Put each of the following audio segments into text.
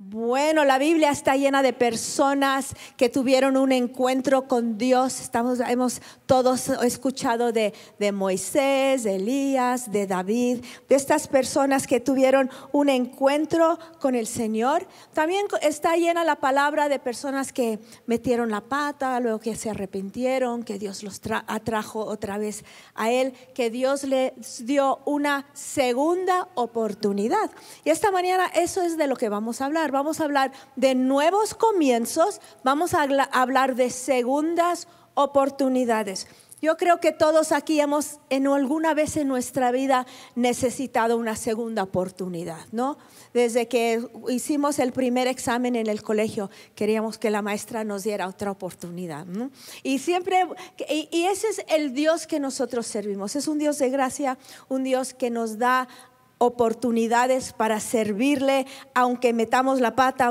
Bueno, la Biblia está llena de personas que tuvieron un encuentro con Dios. Estamos, hemos todos escuchado de, de, Moisés, de Elías, de David, de estas personas que tuvieron un encuentro con el Señor. También está llena la palabra de personas que metieron la pata, luego que se arrepintieron, que Dios los atrajo otra vez a Él, que Dios les dio una segunda oportunidad. Y esta mañana eso es de lo que vamos a hablar vamos a hablar de nuevos comienzos, vamos a hablar de segundas oportunidades. Yo creo que todos aquí hemos en alguna vez en nuestra vida necesitado una segunda oportunidad, ¿no? Desde que hicimos el primer examen en el colegio, queríamos que la maestra nos diera otra oportunidad, Y siempre, y ese es el Dios que nosotros servimos, es un Dios de gracia, un Dios que nos da oportunidades para servirle, aunque metamos la pata,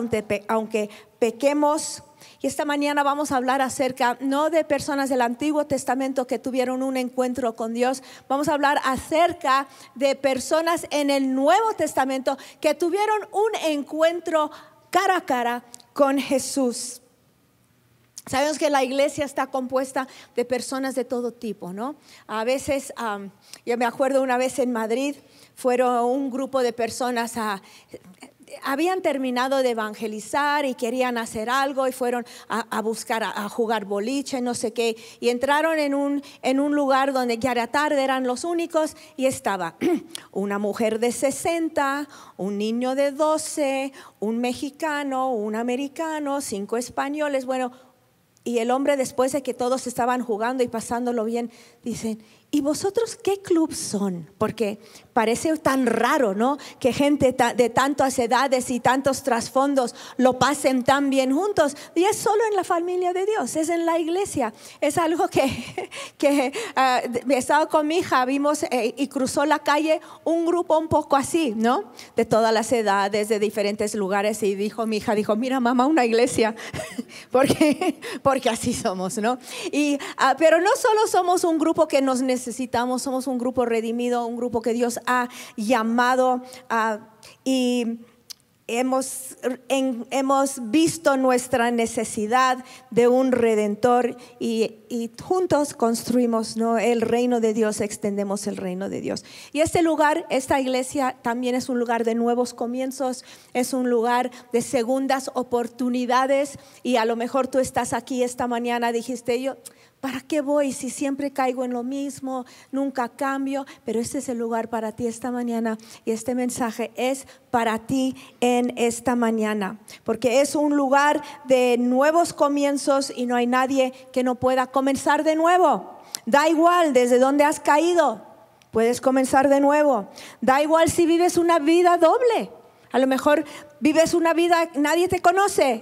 aunque, pequemos. Y esta mañana vamos a hablar acerca, no de personas del Antiguo Testamento que tuvieron un encuentro con Dios, vamos a hablar acerca de personas en el Nuevo Testamento que tuvieron un encuentro cara a cara con Jesús. Sabemos que la iglesia está compuesta de personas de todo tipo, ¿no? A veces, yo me acuerdo una vez en Madrid, fueron un grupo de personas habían terminado de evangelizar y querían hacer algo y fueron a, buscar, a, jugar boliche, no sé qué, y entraron en un, en un lugar donde ya era tarde, eran los únicos, y estaba una mujer de 60, un niño de 12, un mexicano, un americano, cinco españoles, bueno, y el hombre después de que todos estaban jugando y pasándolo bien, dicen, ¿y vosotros qué club son? Porque parece tan raro, ¿no? Que gente de tantas edades y tantos trasfondos lo pasen tan bien juntos. Y es solo en la familia de Dios, es en la iglesia. Es algo que, que uh, he estado con mi hija, vimos eh, y cruzó la calle un grupo un poco así, ¿no? De todas las edades, de diferentes lugares. Y dijo mi hija, dijo, mira mamá, una iglesia. porque, porque así somos, ¿no? Y, ah, pero no solo somos un grupo que nos necesitamos, somos un grupo redimido, un grupo que Dios ha llamado y hemos, hemos visto nuestra necesidad de un redentor y, juntos construimos ¿no? el reino de Dios, extendemos el reino de Dios. Y este lugar, esta iglesia también es un lugar de nuevos comienzos, es un lugar de segundas oportunidades y a lo mejor tú estás aquí esta mañana, dijiste yo ¿Para qué voy si siempre caigo en lo mismo, nunca cambio? Pero este es el lugar para ti esta mañana y este mensaje es para ti en esta mañana, porque es un lugar de nuevos comienzos y no hay nadie que no pueda comenzar de nuevo. Da igual desde dónde has caído, puedes comenzar de nuevo. Da igual si vives una vida doble. A lo mejor vives una vida, nadie te conoce,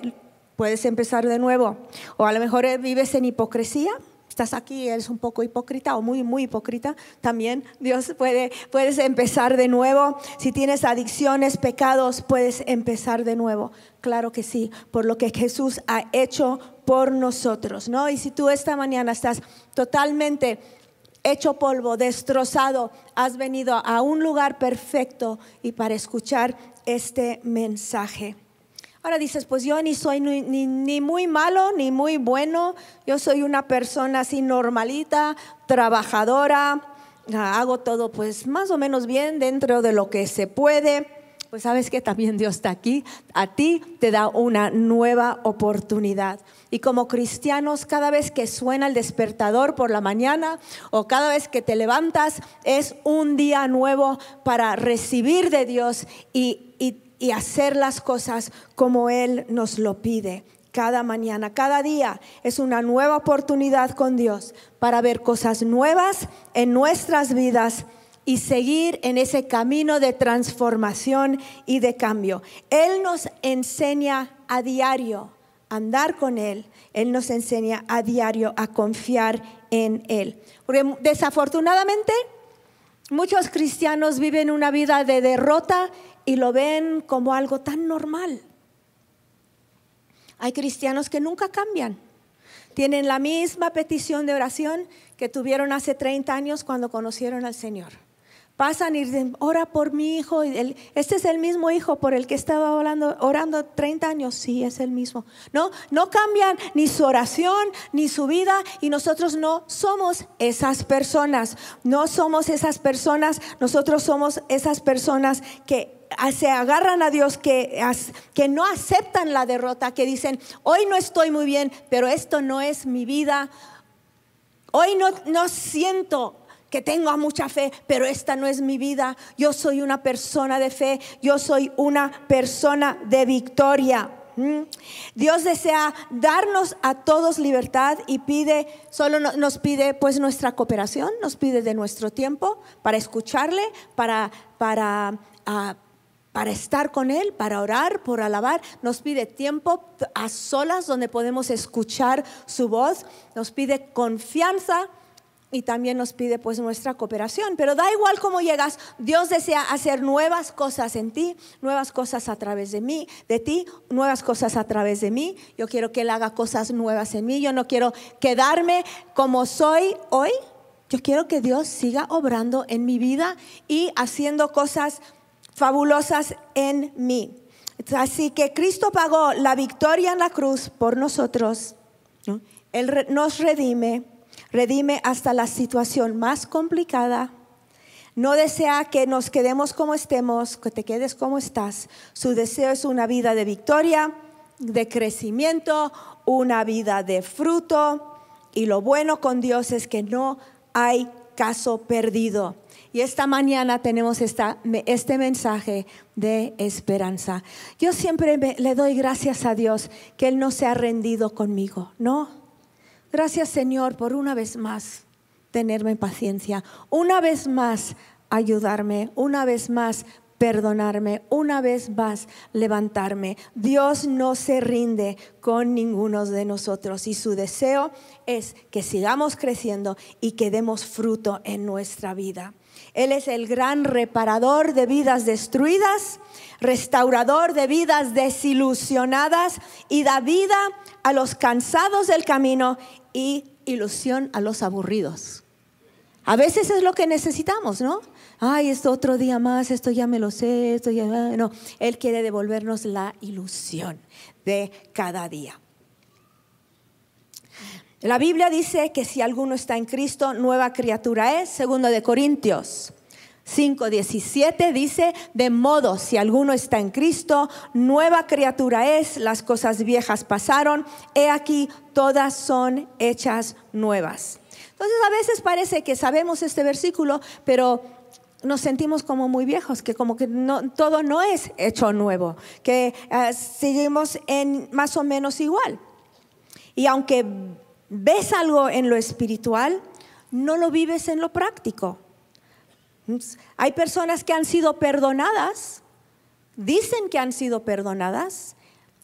puedes empezar de nuevo. O a lo mejor eh, vives en hipocresía, estás aquí, eres un poco hipócrita o muy, muy hipócrita, también Dios puede, puedes empezar de nuevo. Si tienes adicciones, pecados, puedes empezar de nuevo. Claro que sí, por lo que Jesús ha hecho por nosotros, ¿no? Y si tú esta mañana estás totalmente hecho polvo, destrozado, has venido a un lugar perfecto y para escuchar este mensaje. Ahora dices, pues yo ni soy ni, muy malo ni muy bueno, yo soy una persona así normalita, trabajadora, hago todo pues más o menos bien dentro de lo que se puede. Pues sabes que también Dios está aquí, a ti te da una nueva oportunidad. Y como cristianos, cada vez que suena el despertador por la mañana o cada vez que te levantas, es un día nuevo para recibir de Dios y, y y hacer las cosas como Él nos lo pide. Cada mañana, cada día es una nueva oportunidad con Dios para ver cosas nuevas en nuestras vidas y seguir en ese camino de transformación y de cambio. Él nos enseña a diario andar con Él. Él nos enseña a diario a confiar en Él. Porque desafortunadamente muchos cristianos viven una vida de derrota y lo ven como algo tan normal. Hay cristianos que nunca cambian. Tienen la misma petición de oración que tuvieron hace 30 años cuando conocieron al Señor. Pasan y dicen, ora por mi hijo. Este es el mismo hijo por el que estaba orando, orando 30 años. Sí, es el mismo. No, no cambian ni su oración ni su vida y nosotros no somos esas personas. No somos esas personas. Nosotros somos esas personas que se agarran a Dios, que, que no aceptan la derrota, que dicen, hoy no estoy muy bien, pero esto no es mi vida. Hoy no, no siento que tengo mucha fe, pero esta no es mi vida. Yo soy una persona de fe, yo soy una persona de victoria. ¿Mm? Dios desea darnos a todos libertad y pide, solo nos pide pues nuestra cooperación, nos pide de nuestro tiempo para escucharle, para, para, ah, para estar con Él, para orar, por alabar. Nos pide tiempo a solas donde podemos escuchar su voz, nos pide confianza y también nos pide pues nuestra cooperación. Pero da igual cómo llegas, Dios desea hacer nuevas cosas en ti, nuevas cosas a través de mí, de ti, nuevas cosas a través de mí. Yo quiero que Él haga cosas nuevas en mí. Yo no quiero quedarme como soy hoy. Yo quiero que Dios siga obrando en mi vida y haciendo cosas fabulosas en mí. Así que Cristo pagó la victoria en la cruz por nosotros. Él nos redime redime hasta la situación más complicada. No desea que nos quedemos como estemos, que te quedes como estás. Su deseo es una vida de victoria, de crecimiento, una vida de fruto. Y lo bueno con Dios es que no hay caso perdido. Y esta mañana tenemos esta, este mensaje de esperanza. Yo siempre le doy gracias a Dios que Él no se ha rendido conmigo, ¿no? Gracias Señor por una vez más tenerme paciencia, una vez más ayudarme, una vez más perdonarme, una vez más levantarme. Dios no se rinde con ninguno de nosotros y su deseo es que sigamos creciendo y que demos fruto en nuestra vida. Él es el gran reparador de vidas destruidas, restaurador de vidas desilusionadas y da vida a los cansados del camino y ilusión a los aburridos. A veces es lo que necesitamos, ¿no? Ay, esto otro día más, esto ya me lo sé, esto ya... No, Él quiere devolvernos la ilusión de cada día. La Biblia dice que si alguno está en Cristo, nueva criatura es, segundo de Corintios 5:17 dice, de modo, si alguno está en Cristo, nueva criatura es, las cosas viejas pasaron, he aquí, todas son hechas nuevas. Entonces a veces parece que sabemos este versículo, pero nos sentimos como muy viejos, que como que todo no es hecho nuevo, que ah, seguimos en más o menos igual. Y aunque ves algo en lo espiritual, no lo vives en lo práctico. Hay personas que han sido perdonadas, dicen que han sido perdonadas,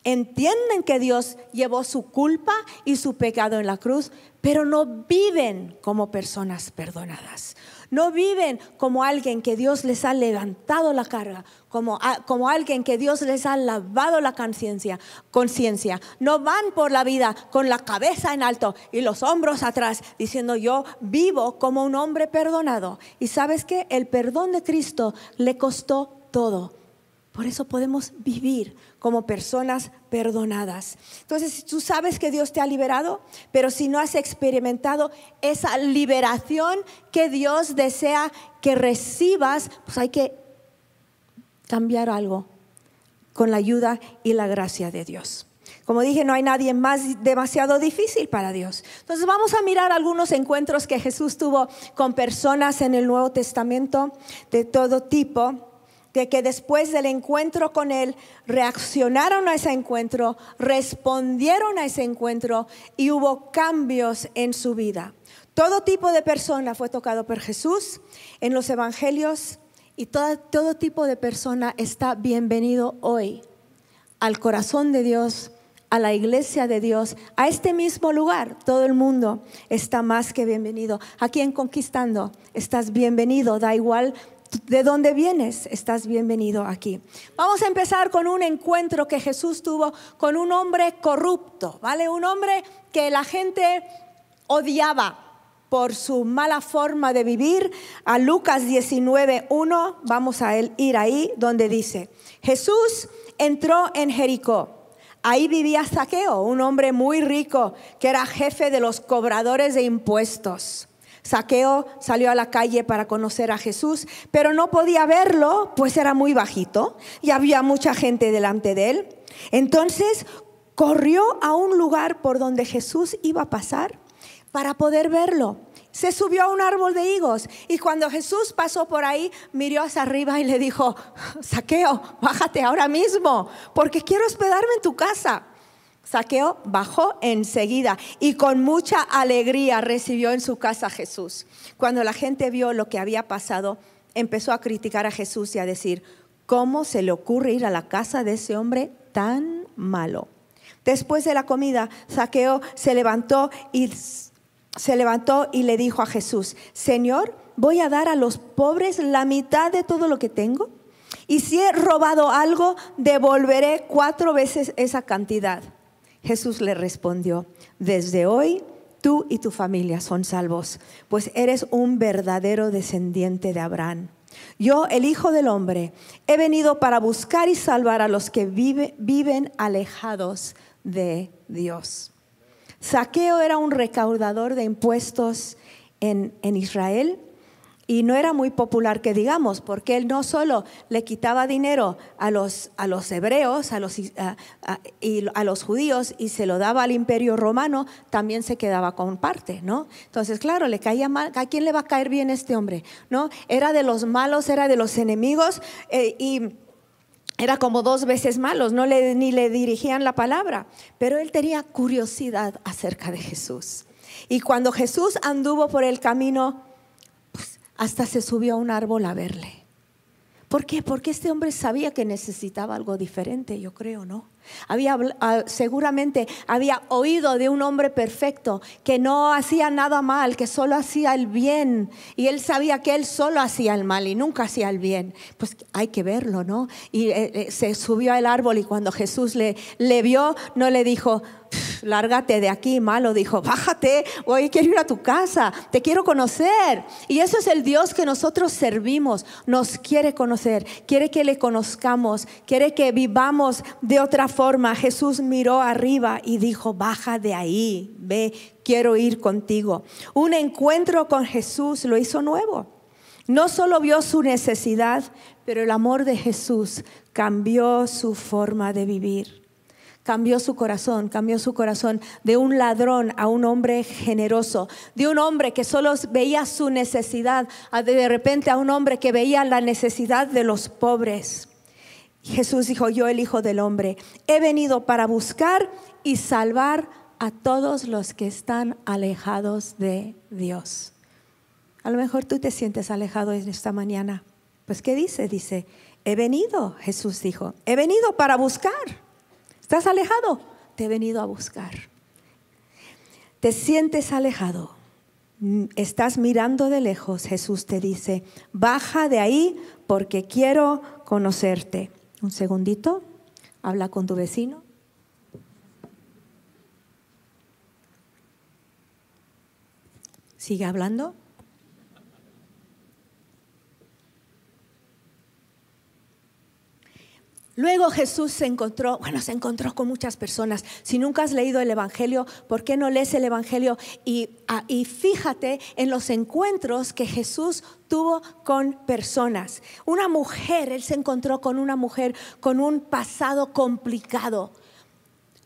entienden que Dios llevó su culpa y su pecado en la cruz, pero no viven como personas perdonadas. No viven como alguien que Dios les ha levantado la carga, como, como alguien que Dios les ha lavado la conciencia, conciencia. No van por la vida con la cabeza en alto y los hombros atrás, diciendo yo vivo como un hombre perdonado. Y sabes que el perdón de Cristo le costó todo. Por eso podemos vivir como personas perdonadas. Entonces, tú sabes que Dios te ha liberado, pero si no has experimentado esa liberación que Dios desea que recibas, pues hay que cambiar algo con la ayuda y la gracia de Dios. Como dije, no hay nadie más demasiado difícil para Dios. Entonces vamos a mirar algunos encuentros que Jesús tuvo con personas en el Nuevo Testamento de todo tipo de que después del encuentro con Él reaccionaron a ese encuentro, respondieron a ese encuentro y hubo cambios en su vida. Todo tipo de persona fue tocado por Jesús en los evangelios y todo, todo tipo de persona está bienvenido hoy al corazón de Dios, a la iglesia de Dios, a este mismo lugar. Todo el mundo está más que bienvenido. Aquí en Conquistando estás bienvenido, da igual de dónde vienes, estás bienvenido aquí. Vamos a empezar con un encuentro que Jesús tuvo con un hombre corrupto, ¿vale? Un hombre que la gente odiaba. por su mala forma de vivir, a Lucas 19.1, vamos a ir ahí, donde dice, Jesús entró en Jericó. Ahí vivía Saqueo, un hombre muy rico que era jefe de los cobradores de impuestos. Saqueo salió a la calle para conocer a Jesús, pero no podía verlo, pues era muy bajito y había mucha gente delante de él. Entonces corrió a un lugar por donde Jesús iba a pasar para poder verlo. Se subió a un árbol de higos y cuando Jesús pasó por ahí, miró hacia arriba y le dijo, Saqueo, bájate ahora mismo, porque quiero hospedarme en tu casa. Saqueo bajó enseguida y con mucha alegría recibió en su casa a Jesús. Cuando la gente vio lo que había pasado, empezó a criticar a Jesús y a decir, ¿cómo se le ocurre ir a la casa de ese hombre tan malo? Después de la comida, Saqueo se levantó y se levantó y le dijo a Jesús, Señor, voy a dar a los pobres la mitad de todo lo que tengo. Y si he robado algo, devolveré cuatro veces esa cantidad. Jesús le respondió, desde hoy tú y tu familia son salvos, pues eres un verdadero descendiente de Abraham. Yo, el Hijo del Hombre, he venido para buscar y salvar a los que viven alejados de Dios. Saqueo era un recaudador de impuestos en, en Israel y no era muy popular que digamos, porque él no solo le quitaba dinero a los, a los hebreos a los, y a los judíos y se lo daba al imperio romano, también se quedaba con parte, ¿no? Entonces, claro, le caía mal, ¿a quién le va a caer bien este hombre? ¿No? Era de los malos, era de los enemigos eh, y era como dos veces malos, no le, ni le dirigían la palabra, pero él tenía curiosidad acerca de Jesús. Y cuando Jesús anduvo por el camino, hasta se subió a un árbol a verle. ¿Por qué? Porque este hombre sabía que necesitaba algo diferente, yo creo, ¿no? Había, ah, seguramente había oído de un hombre perfecto que no hacía nada mal, que solo hacía el bien. Y él sabía que él solo hacía el mal y nunca hacía el bien. Pues hay que verlo, ¿no? Y eh, eh, se subió al árbol y cuando Jesús le, le vio, no le dijo, lárgate de aquí, malo. Dijo, bájate, hoy quiero ir a tu casa, te quiero conocer. Y eso es el Dios que nosotros servimos. Nos quiere conocer, quiere que le conozcamos, quiere que vivamos de otra forma. Jesús miró arriba y dijo, baja de ahí, ve, quiero ir contigo. Un encuentro con Jesús lo hizo nuevo. No solo vio su necesidad, pero el amor de Jesús cambió su forma de vivir cambió su corazón, cambió su corazón de un ladrón a un hombre generoso, de un hombre que solo veía su necesidad, a de repente a un hombre que veía la necesidad de los pobres. Jesús dijo, yo el Hijo del Hombre, he venido para buscar y salvar a todos los que están alejados de Dios. A lo mejor tú te sientes alejado en esta mañana. Pues ¿qué dice? Dice, he venido, Jesús dijo, he venido para buscar ¿Estás alejado? Te he venido a buscar. ¿Te sientes alejado? Mm, estás mirando de lejos. Jesús te dice, baja de ahí porque quiero conocerte. Un segundito, habla con tu vecino. Sigue hablando. Luego Jesús se encontró, bueno, se encontró con muchas personas. Si nunca has leído el Evangelio, ¿por qué no lees el Evangelio? Y, ah, y, fíjate en los encuentros que Jesús tuvo con personas. Una mujer, él se encontró con una mujer con un pasado complicado.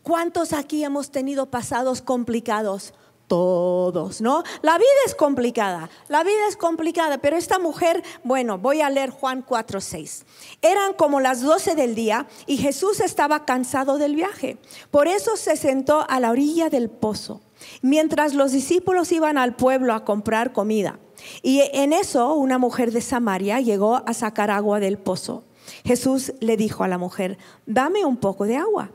¿Cuántos aquí hemos tenido pasados complicados? Todos, ¿no? La vida es complicada, la vida es complicada, pero esta mujer, bueno, voy a leer Juan 4, 6. Eran como las 12 del día y Jesús estaba cansado del viaje. Por eso se sentó a la orilla del pozo, mientras los discípulos iban al pueblo a comprar comida. Y en eso una mujer de Samaria llegó a sacar agua del pozo. Jesús le dijo a la mujer, dame un poco de agua.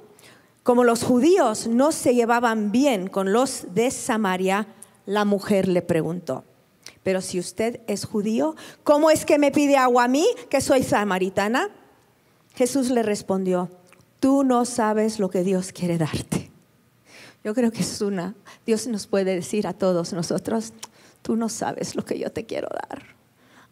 Como los judíos no se llevaban bien con los de Samaria, la mujer le preguntó, pero si usted es judío, ¿cómo es que me pide agua a mí, que soy samaritana? Jesús le respondió, tú no sabes lo que Dios quiere darte. Yo creo que es una, Dios nos puede decir a todos nosotros, tú no sabes lo que yo te quiero dar.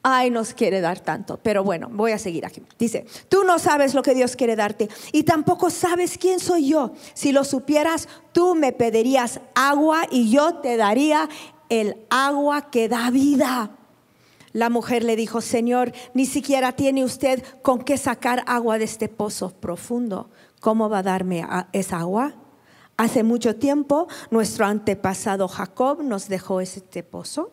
Ay, nos quiere dar tanto, pero bueno, voy a seguir aquí. Dice, tú no sabes lo que Dios quiere darte y tampoco sabes quién soy yo. Si lo supieras, tú me pedirías agua y yo te daría el agua que da vida. La mujer le dijo, Señor, ni siquiera tiene usted con qué sacar agua de este pozo profundo. ¿Cómo va a darme esa agua? Hace mucho tiempo nuestro antepasado Jacob nos dejó este pozo.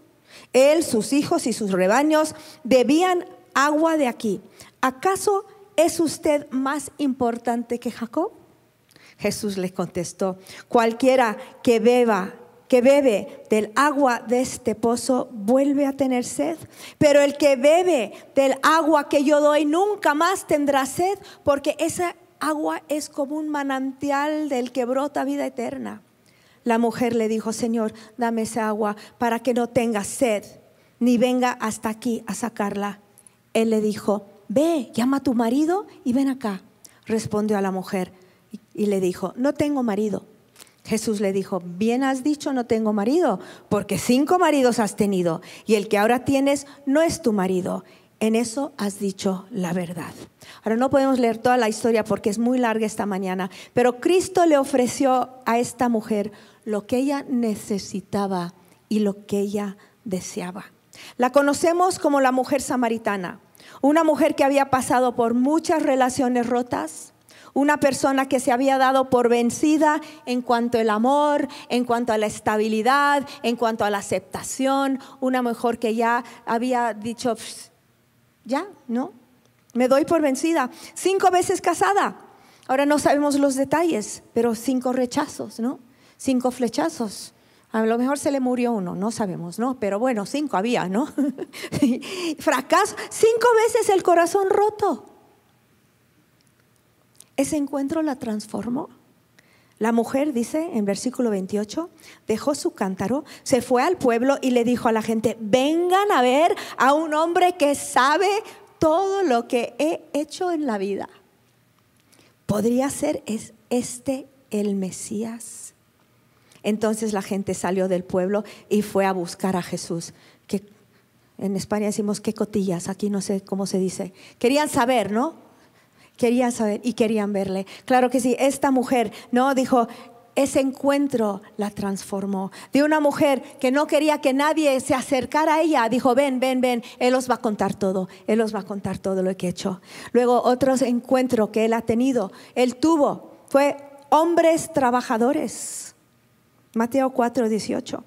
Él, sus hijos y sus rebaños bebían agua de aquí. ¿Acaso es usted más importante que Jacob? Jesús le contestó, cualquiera que beba que bebe del agua de este pozo vuelve a tener sed, pero el que bebe del agua que yo doy nunca más tendrá sed, porque esa agua es como un manantial del que brota vida eterna. La mujer le dijo, Señor, dame esa agua para que no tenga sed, ni venga hasta aquí a sacarla. Él le dijo, ve, llama a tu marido y ven acá. Respondió a la mujer y le dijo, no tengo marido. Jesús le dijo, bien has dicho, no tengo marido, porque cinco maridos has tenido y el que ahora tienes no es tu marido. En eso has dicho la verdad. Ahora no podemos leer toda la historia porque es muy larga esta mañana, pero Cristo le ofreció a esta mujer lo que ella necesitaba y lo que ella deseaba. La conocemos como la mujer samaritana, una mujer que había pasado por muchas relaciones rotas, una persona que se había dado por vencida en cuanto al amor, en cuanto a la estabilidad, en cuanto a la aceptación, una mujer que ya había dicho, ya, ¿no? Me doy por vencida. Cinco veces casada. Ahora no sabemos los detalles, pero cinco rechazos, ¿no? Cinco flechazos. A lo mejor se le murió uno, no sabemos, ¿no? Pero bueno, cinco había, ¿no? Fracaso. Cinco veces el corazón roto. Ese encuentro la transformó. La mujer, dice en versículo 28, dejó su cántaro, se fue al pueblo y le dijo a la gente, vengan a ver a un hombre que sabe todo lo que he hecho en la vida. ¿Podría ser este el Mesías? Entonces la gente salió del pueblo y fue a buscar a Jesús. Que en España decimos qué cotillas, aquí no sé cómo se dice. Querían saber, ¿no? Querían saber y querían verle. Claro que sí, esta mujer, ¿no? Dijo, ese encuentro la transformó. De una mujer que no quería que nadie se acercara a ella, dijo, ven, ven, ven, Él os va a contar todo, Él os va a contar todo lo que he hecho. Luego otro encuentro que Él ha tenido, Él tuvo, fue hombres trabajadores. Mateo 4, 18.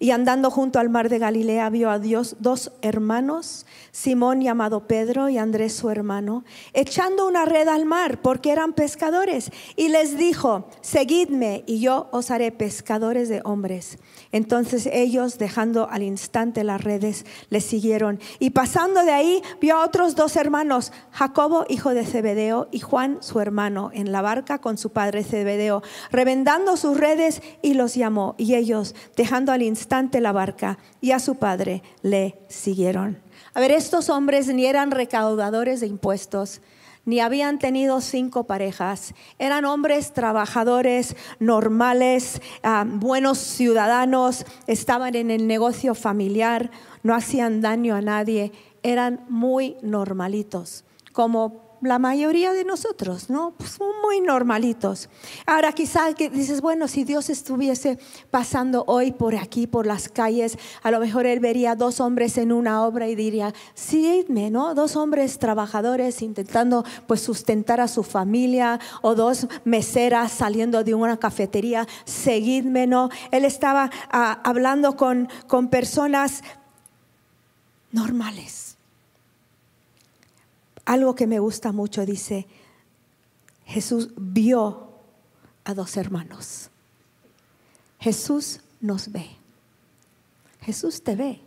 Y andando junto al mar de Galilea vio a Dios dos hermanos, Simón llamado Pedro y Andrés su hermano, echando una red al mar porque eran pescadores. Y les dijo, seguidme y yo os haré pescadores de hombres. Entonces ellos, dejando al instante las redes, le siguieron. Y pasando de ahí, vio a otros dos hermanos, Jacobo, hijo de Zebedeo, y Juan, su hermano, en la barca con su padre Zebedeo, revendando sus redes y los llamó. Y ellos, dejando al instante la barca y a su padre, le siguieron. A ver, estos hombres ni eran recaudadores de impuestos, ni habían tenido cinco parejas. Eran hombres trabajadores, normales, ah, buenos ciudadanos, estaban en el negocio familiar, no hacían daño a nadie, eran muy normalitos, como la mayoría de nosotros, ¿no? Pues muy normalitos. Ahora quizás que dices, bueno, si Dios estuviese pasando hoy por aquí, por las calles, a lo mejor Él vería dos hombres en una obra y diría, sígueme, ¿no? Dos hombres trabajadores intentando pues sustentar a su familia o dos meseras saliendo de una cafetería, seguidme, ¿no? Él estaba ah, hablando con, con personas normales algo que me gusta mucho, dice, Jesús vio a dos hermanos. Jesús nos ve. Jesús te ve.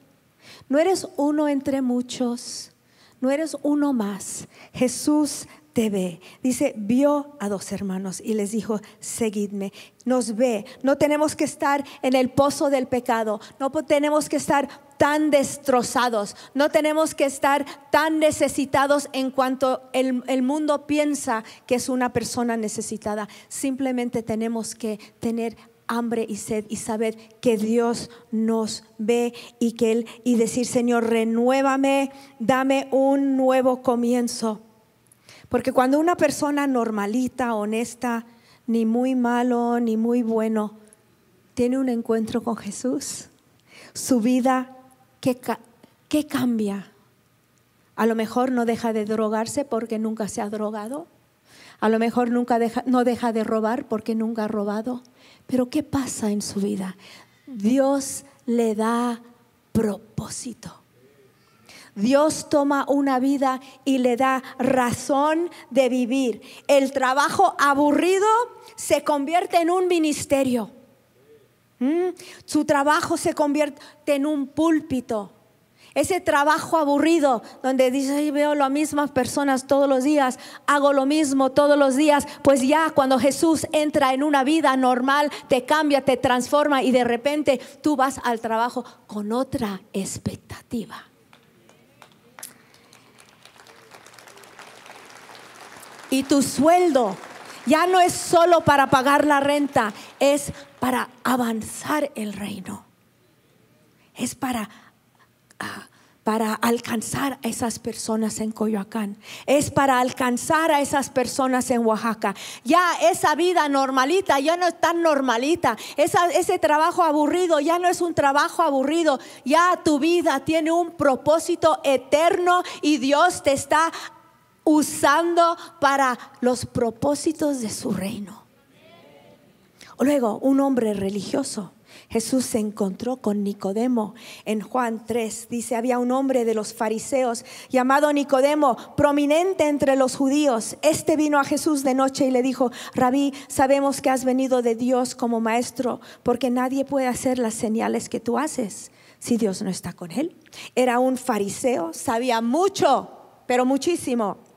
No eres uno entre muchos, no eres uno más. Jesús te ve. Dice, vio a dos hermanos y les dijo, seguidme. Nos ve. No tenemos que estar en el pozo del pecado. No tenemos que estar tan destrozados. No tenemos que estar tan necesitados en cuanto el, el mundo piensa que es una persona necesitada. Simplemente tenemos que tener hambre y sed y saber que Dios nos ve y que Él y decir, Señor, renuévame, dame un nuevo comienzo. Porque cuando una persona normalita, honesta, ni muy malo, ni muy bueno, tiene un encuentro con Jesús, su vida, ¿qué, qué cambia? A lo mejor no deja de drogarse porque nunca se ha drogado. A lo mejor nunca deja, no deja de robar porque nunca ha robado. Pero ¿qué pasa en su vida? Dios le da propósito. Dios toma una vida y le da razón de vivir. El trabajo aburrido se convierte en un ministerio. ¿Mm? Su trabajo se convierte en un púlpito. Ese trabajo aburrido donde dice, veo las mismas personas todos los días, hago lo mismo todos los días, pues ya cuando Jesús entra en una vida normal, te cambia, te transforma y de repente tú vas al trabajo con otra expectativa. Y tu sueldo ya no es solo para pagar la renta, es para avanzar el reino. Es para para alcanzar a esas personas en Coyoacán, es para alcanzar a esas personas en Oaxaca. Ya esa vida normalita ya no es tan normalita, ese trabajo aburrido ya no es un trabajo aburrido, ya tu vida tiene un propósito eterno y Dios te está usando para los propósitos de su reino. Luego, un hombre religioso Jesús se encontró con Nicodemo. En Juan 3 dice, había un hombre de los fariseos llamado Nicodemo, prominente entre los judíos. Este vino a Jesús de noche y le dijo, rabí, sabemos que has venido de Dios como maestro, porque nadie puede hacer las señales que tú haces si Dios no está con él. Era un fariseo, sabía mucho, pero muchísimo.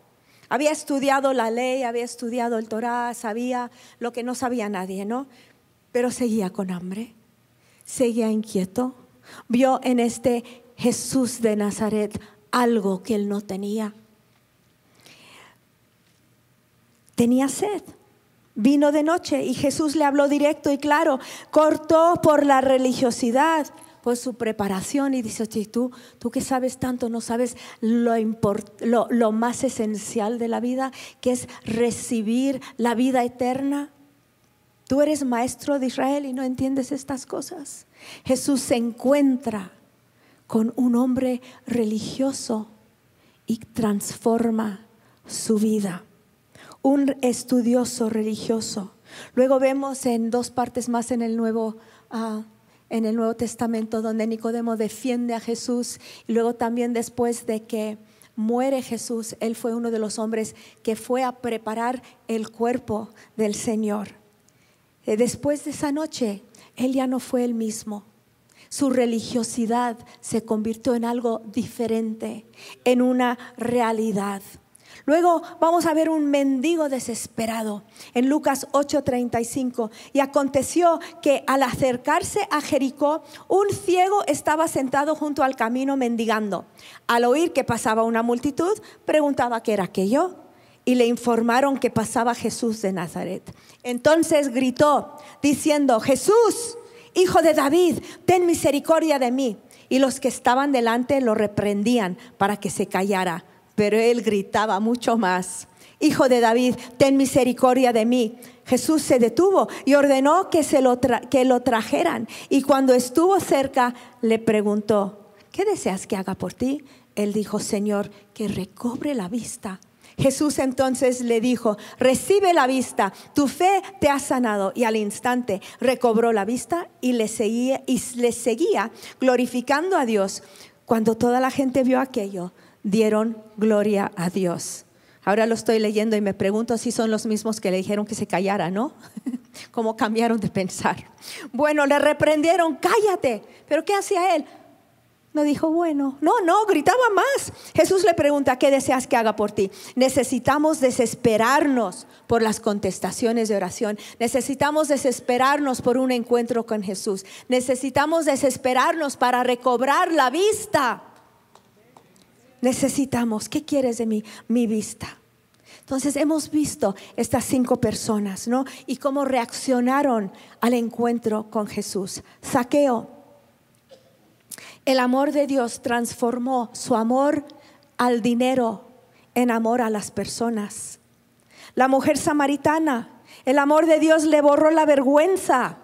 Había estudiado la ley, había estudiado el Torah, sabía lo que no sabía nadie, ¿no? Pero seguía con hambre seguía inquieto. Vio en este Jesús de Nazaret algo que él no tenía. Tenía sed. Vino de noche y Jesús le habló directo y claro. Cortó por la religiosidad, por su preparación y dice, tú, tú que sabes tanto, no sabes lo, lo, lo más esencial de la vida, que es recibir la vida eterna. Tú eres maestro de Israel y no entiendes estas cosas. Jesús se encuentra con un hombre religioso y transforma su vida. Un estudioso religioso. Luego vemos en dos partes más en el Nuevo, ah, en el Nuevo Testamento donde Nicodemo defiende a Jesús y luego también después de que muere Jesús, él fue uno de los hombres que fue a preparar el cuerpo del Señor. Eh, después de esa noche, él ya no fue el mismo. Su religiosidad se convirtió en algo diferente, en una realidad. Luego vamos a ver un mendigo desesperado en Lucas 8:35. Y aconteció que al acercarse a Jericó, un ciego estaba sentado junto al camino mendigando. Al oír que pasaba una multitud, preguntaba qué era aquello y le informaron que pasaba Jesús de Nazaret. Entonces gritó diciendo, Jesús, hijo de David, ten misericordia de mí. Y los que estaban delante lo reprendían para que se callara, pero él gritaba mucho más. Hijo de David, ten misericordia de mí. Jesús se detuvo y ordenó que, se lo, que lo trajeran. Y cuando estuvo cerca, le preguntó, ¿qué deseas que haga por ti? Él dijo, Señor, que recobre la vista. Jesús entonces le dijo, recibe la vista, tu fe te ha sanado. Y al instante recobró la vista y le seguía, y le seguía glorificando a Dios. Cuando toda la gente vio aquello, dieron gloria a Dios. Ahora lo estoy leyendo y me pregunto si son los mismos que le dijeron que se callara, ¿no? ¿Cómo cambiaron de pensar? Bueno, le reprendieron, cállate. Pero ¿qué hacía él? No dijo, bueno, no, no, gritaba más. Jesús le pregunta, ¿qué deseas que haga por ti? Necesitamos desesperarnos por las contestaciones de oración. Necesitamos desesperarnos por un encuentro con Jesús. Necesitamos desesperarnos para recobrar la vista. Necesitamos, ¿qué quieres de mí? Mi vista. Entonces hemos visto estas cinco personas, ¿no? Y cómo reaccionaron al encuentro con Jesús. Saqueo. El amor de Dios transformó su amor al dinero en amor a las personas. La mujer samaritana, el amor de Dios le borró la vergüenza.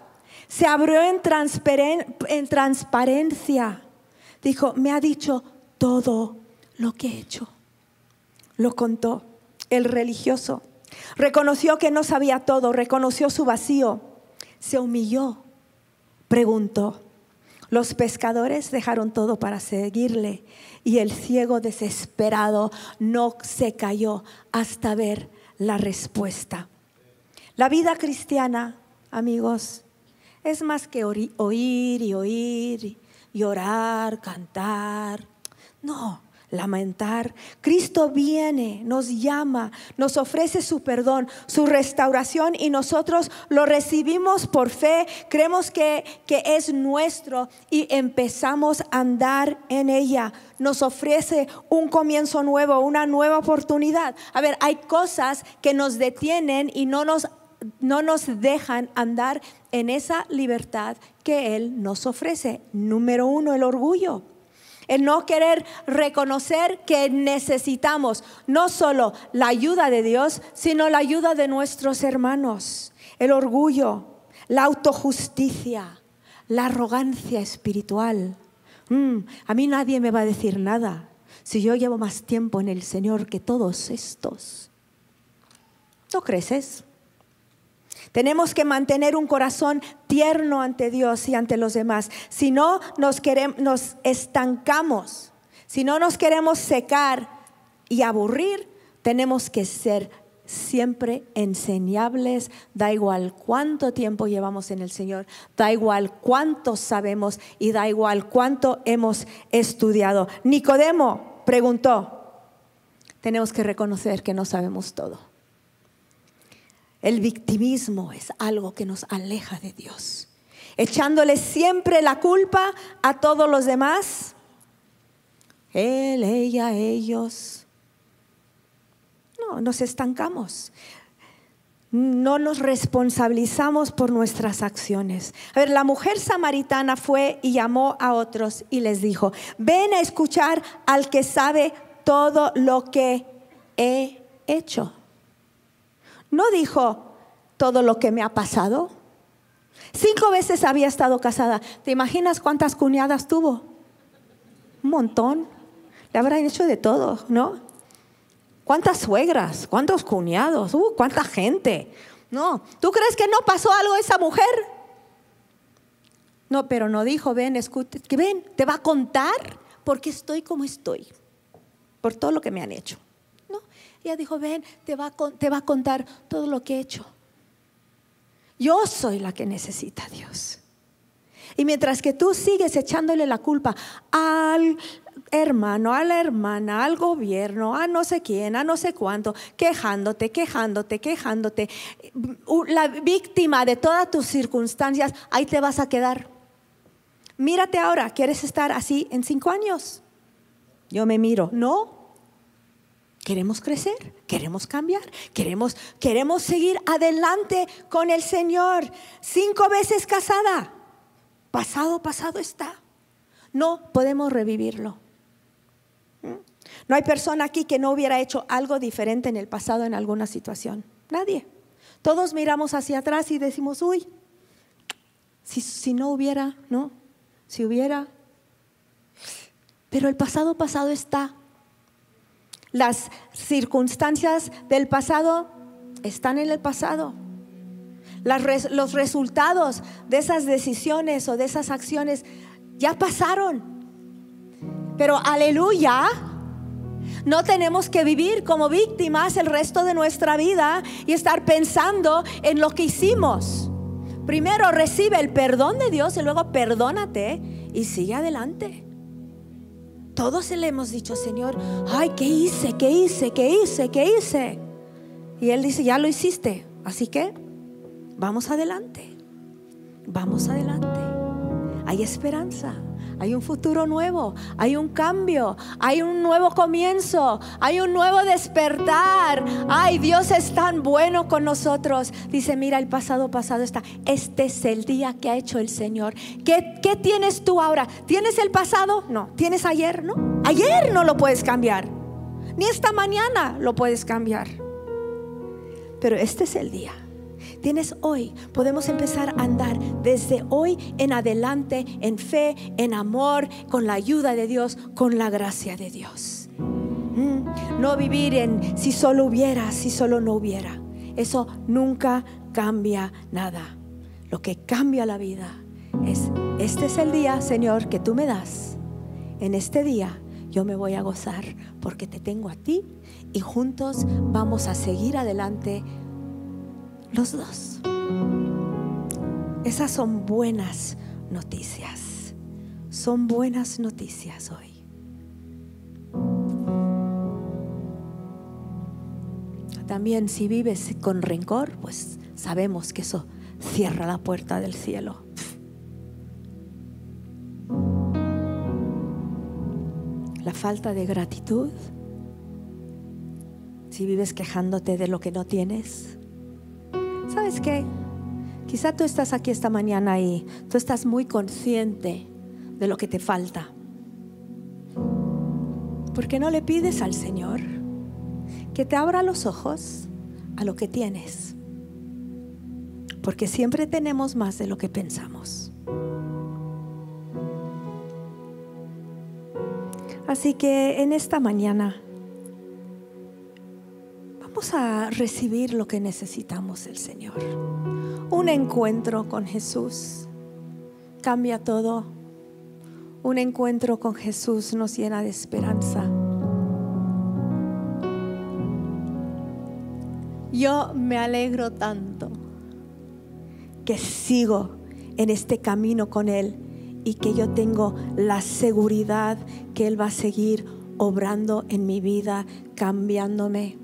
Se abrió en, en transparencia. Dijo, me ha dicho todo lo que he hecho. Lo contó el religioso. Reconoció que no sabía todo, reconoció su vacío, se humilló, preguntó. Los pescadores dejaron todo para seguirle y el ciego desesperado no se cayó hasta ver la respuesta. La vida cristiana, amigos, es más que oír y oír y orar, cantar. No, lamentar. Cristo viene, nos llama, nos ofrece su perdón, su restauración y nosotros lo recibimos por fe, creemos que, que es nuestro y empezamos a andar en ella. Nos ofrece un comienzo nuevo, una nueva oportunidad. A ver, hay cosas que nos detienen y no nos no nos dejan andar en esa libertad que Él nos ofrece. Número uno, el orgullo el no querer reconocer que necesitamos no solo la ayuda de Dios, sino la ayuda de nuestros hermanos, el orgullo, la autojusticia, la arrogancia espiritual. Mm, a mí nadie me va a decir nada si yo llevo más tiempo en el Señor que todos estos. ¿No creces? Tenemos que mantener un corazón tierno ante Dios y ante los demás. Si no, nos, queremos, nos estancamos. Si no nos queremos secar y aburrir, tenemos que ser siempre enseñables, da igual cuánto tiempo llevamos en el Señor, da igual cuánto sabemos y da igual cuánto hemos estudiado. Nicodemo preguntó, tenemos que reconocer que no sabemos todo. El victimismo es algo que nos aleja de Dios. Echándole siempre la culpa a todos los demás. Él, ella, ellos. No, nos estancamos. No nos responsabilizamos por nuestras acciones. A ver, la mujer samaritana fue y llamó a otros y les dijo, ven a escuchar al que sabe todo lo que he hecho. No dijo todo lo que me ha pasado. Cinco veces había estado casada. ¿Te imaginas cuántas cuñadas tuvo? Un montón. Le habrán hecho de todo, ¿no? ¿Cuántas suegras? ¿Cuántos cuñados? Uh, ¿Cuánta gente? No. ¿Tú crees que no pasó algo esa mujer? No, pero no dijo, ven, escucha, que ven, te va a contar por qué estoy como estoy, por todo lo que me han hecho. Ella dijo, ven, te va, a, te va a contar todo lo que he hecho. Yo soy la que necesita a Dios. Y mientras que tú sigues echándole la culpa al hermano, a la hermana, al gobierno, a no sé quién, a no sé cuánto, quejándote, quejándote, quejándote, la víctima de todas tus circunstancias, ahí te vas a quedar. Mírate ahora, ¿quieres estar así en cinco años? Yo me miro, no, Queremos crecer, queremos cambiar, queremos, queremos seguir adelante con el Señor. Cinco veces casada, pasado, pasado está. No podemos revivirlo. ¿Mm? No hay persona aquí que no hubiera hecho algo diferente en el pasado en alguna situación. Nadie. Todos miramos hacia atrás y decimos, uy, si, si no hubiera, ¿no? Si hubiera. Pero el pasado pasado está. Las circunstancias del pasado están en el pasado. los resultados de esas decisiones o de esas acciones ya pasaron. Pero aleluya, no tenemos que vivir como víctimas el resto de nuestra vida y estar pensando en lo que hicimos. Primero recibe el perdón de Dios y luego perdónate y sigue adelante. Todos le hemos dicho, Señor, ay, ¿qué hice? ¿Qué hice? ¿Qué hice? ¿Qué hice? Y Él dice, ya lo hiciste. Así que vamos adelante. Vamos adelante. hay esperanza. Hay un futuro nuevo, hay un cambio, hay un nuevo comienzo, hay un nuevo despertar. Ay, Dios es tan bueno con nosotros. Dice, mira, el pasado pasado está. Este es el día que ha hecho el Señor. ¿Qué, qué tienes tú ahora? ¿Tienes el pasado? No. ¿Tienes ayer? No. Ayer no lo puedes cambiar. Ni esta mañana lo puedes cambiar. Pero este es el día tienes hoy. Podemos empezar a andar desde hoy en adelante en fe, en amor, con la ayuda de Dios, con la gracia de Dios. Mm, no vivir en si solo hubiera, si solo no hubiera. Eso nunca cambia nada. Lo que cambia la vida es, este es el día, Señor, que tú me das. En este día yo me voy a gozar porque te tengo a ti y juntos vamos a seguir adelante los dos. Esas son buenas noticias. Son buenas noticias hoy. También si vives con rencor, pues sabemos que eso cierra la puerta del cielo. La falta de gratitud, si vives quejándote de lo que no tienes, ¿Sabes qué? Quizá tú estás aquí esta mañana y tú estás muy consciente de lo que te falta. ¿Por qué no le pides al Señor que te abra los ojos a lo que tienes? Porque siempre tenemos más de lo que pensamos. Así que en esta mañana A recibir lo que necesitamos el Señor. Un encuentro con Jesús cambia todo. Un encuentro con Jesús nos llena de esperanza. Yo me alegro tanto que sigo en este camino con Él y que yo tengo la seguridad que Él va a seguir obrando en mi vida, cambiándome